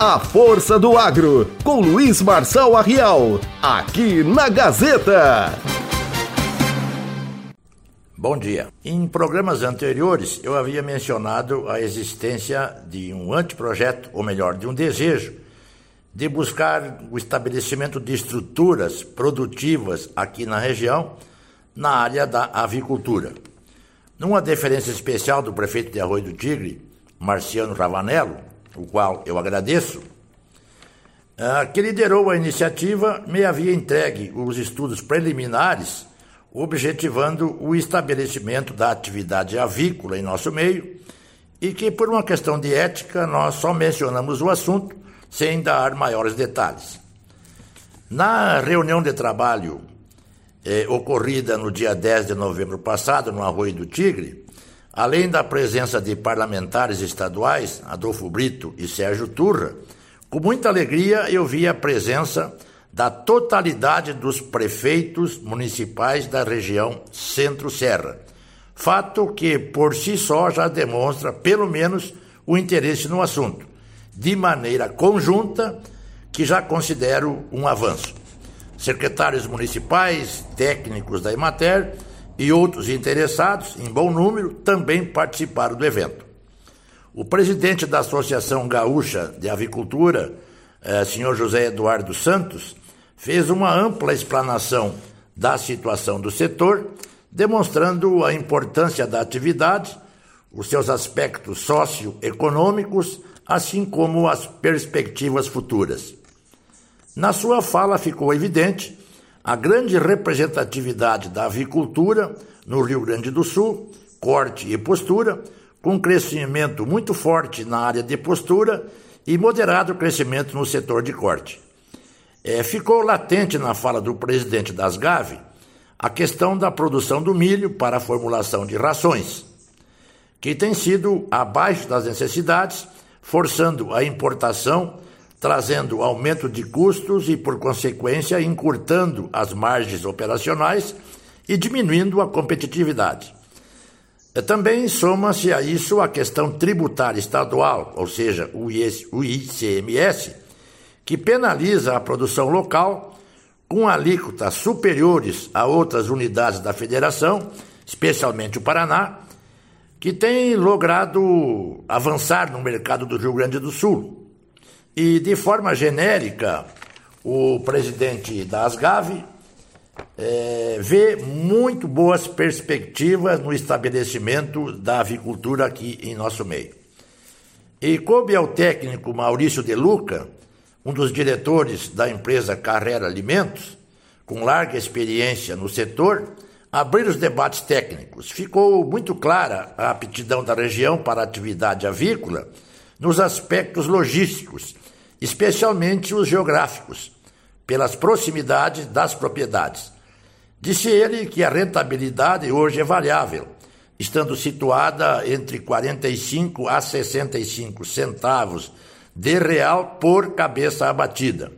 A Força do Agro, com Luiz Marçal Arrial, aqui na Gazeta. Bom dia. Em programas anteriores, eu havia mencionado a existência de um anteprojeto, ou melhor, de um desejo, de buscar o estabelecimento de estruturas produtivas aqui na região, na área da avicultura. Numa deferência especial do prefeito de Arroio do Tigre, Marciano Ravanello, o qual eu agradeço, ah, que liderou a iniciativa, me havia entregue os estudos preliminares objetivando o estabelecimento da atividade avícola em nosso meio e que, por uma questão de ética, nós só mencionamos o assunto sem dar maiores detalhes. Na reunião de trabalho eh, ocorrida no dia 10 de novembro passado, no Arroio do Tigre, Além da presença de parlamentares estaduais, Adolfo Brito e Sérgio Turra, com muita alegria eu vi a presença da totalidade dos prefeitos municipais da região Centro-Serra. Fato que, por si só, já demonstra, pelo menos, o interesse no assunto, de maneira conjunta, que já considero um avanço. Secretários municipais, técnicos da Emater e outros interessados, em bom número, também participaram do evento. O presidente da Associação Gaúcha de Avicultura, eh, senhor José Eduardo Santos, fez uma ampla explanação da situação do setor, demonstrando a importância da atividade, os seus aspectos socioeconômicos, assim como as perspectivas futuras. Na sua fala ficou evidente a grande representatividade da avicultura no Rio Grande do Sul, corte e postura, com crescimento muito forte na área de postura e moderado crescimento no setor de corte. É, ficou latente na fala do presidente das GAVE a questão da produção do milho para a formulação de rações, que tem sido abaixo das necessidades, forçando a importação trazendo aumento de custos e, por consequência, encurtando as margens operacionais e diminuindo a competitividade. Também soma-se a isso a questão tributária estadual, ou seja, o ICMS, que penaliza a produção local com alíquotas superiores a outras unidades da federação, especialmente o Paraná, que tem logrado avançar no mercado do Rio Grande do Sul. E, de forma genérica, o presidente da Asgave é, vê muito boas perspectivas no estabelecimento da avicultura aqui em nosso meio. E coube ao técnico Maurício De Luca, um dos diretores da empresa Carrera Alimentos, com larga experiência no setor, abrir os debates técnicos. Ficou muito clara a aptidão da região para a atividade avícola nos aspectos logísticos especialmente os geográficos, pelas proximidades das propriedades. Disse ele que a rentabilidade hoje é variável, estando situada entre 45 a 65 centavos de real por cabeça abatida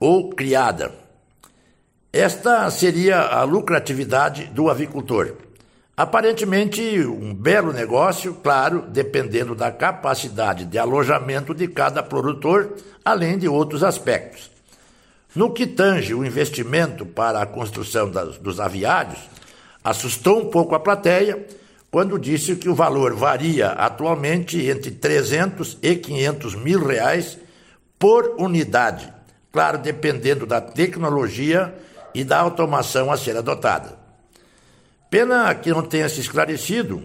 ou criada. Esta seria a lucratividade do avicultor. Aparentemente, um belo negócio, claro, dependendo da capacidade de alojamento de cada produtor, além de outros aspectos. No que tange o investimento para a construção das, dos aviários, assustou um pouco a plateia quando disse que o valor varia atualmente entre 300 e 500 mil reais por unidade, claro, dependendo da tecnologia e da automação a ser adotada. Pena que não tenha se esclarecido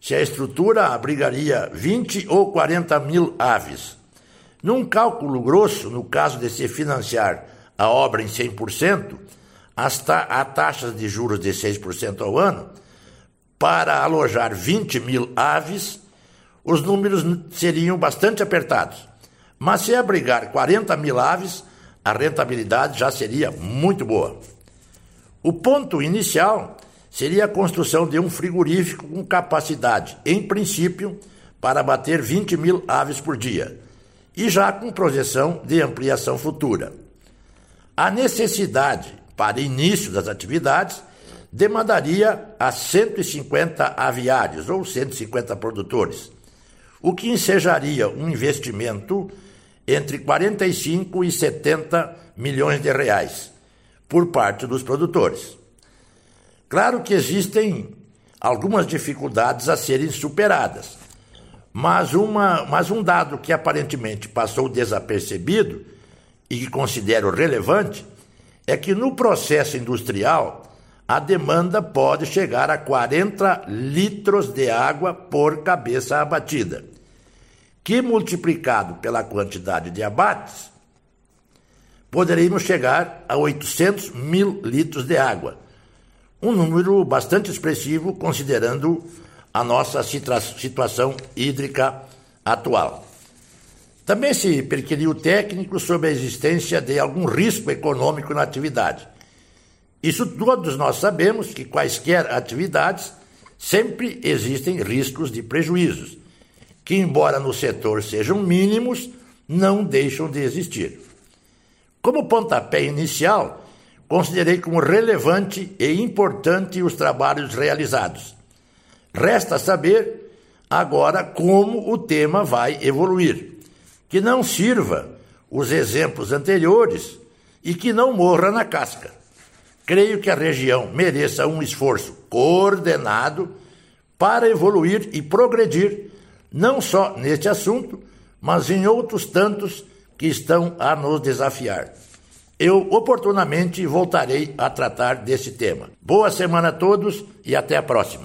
se a estrutura abrigaria 20 ou 40 mil aves. Num cálculo grosso, no caso de se financiar a obra em 100%, a taxas de juros de 6% ao ano, para alojar 20 mil aves, os números seriam bastante apertados. Mas se abrigar 40 mil aves, a rentabilidade já seria muito boa. O ponto inicial seria a construção de um frigorífico com capacidade, em princípio, para bater 20 mil aves por dia, e já com projeção de ampliação futura. A necessidade para início das atividades demandaria a 150 aviários ou 150 produtores, o que ensejaria um investimento entre 45 e 70 milhões de reais por parte dos produtores. Claro que existem algumas dificuldades a serem superadas, mas, uma, mas um dado que aparentemente passou desapercebido e que considero relevante é que no processo industrial a demanda pode chegar a 40 litros de água por cabeça abatida, que multiplicado pela quantidade de abates, poderíamos chegar a 800 mil litros de água, um número bastante expressivo considerando a nossa situação hídrica atual. Também se perquiriu técnico sobre a existência de algum risco econômico na atividade. Isso todos nós sabemos que quaisquer atividades sempre existem riscos de prejuízos, que, embora no setor sejam mínimos, não deixam de existir. Como pontapé inicial, considerei como relevante e importante os trabalhos realizados. Resta saber agora como o tema vai evoluir que não sirva os exemplos anteriores e que não morra na casca. Creio que a região mereça um esforço coordenado para evoluir e progredir, não só neste assunto, mas em outros tantos que estão a nos desafiar. Eu oportunamente voltarei a tratar desse tema. Boa semana a todos e até a próxima.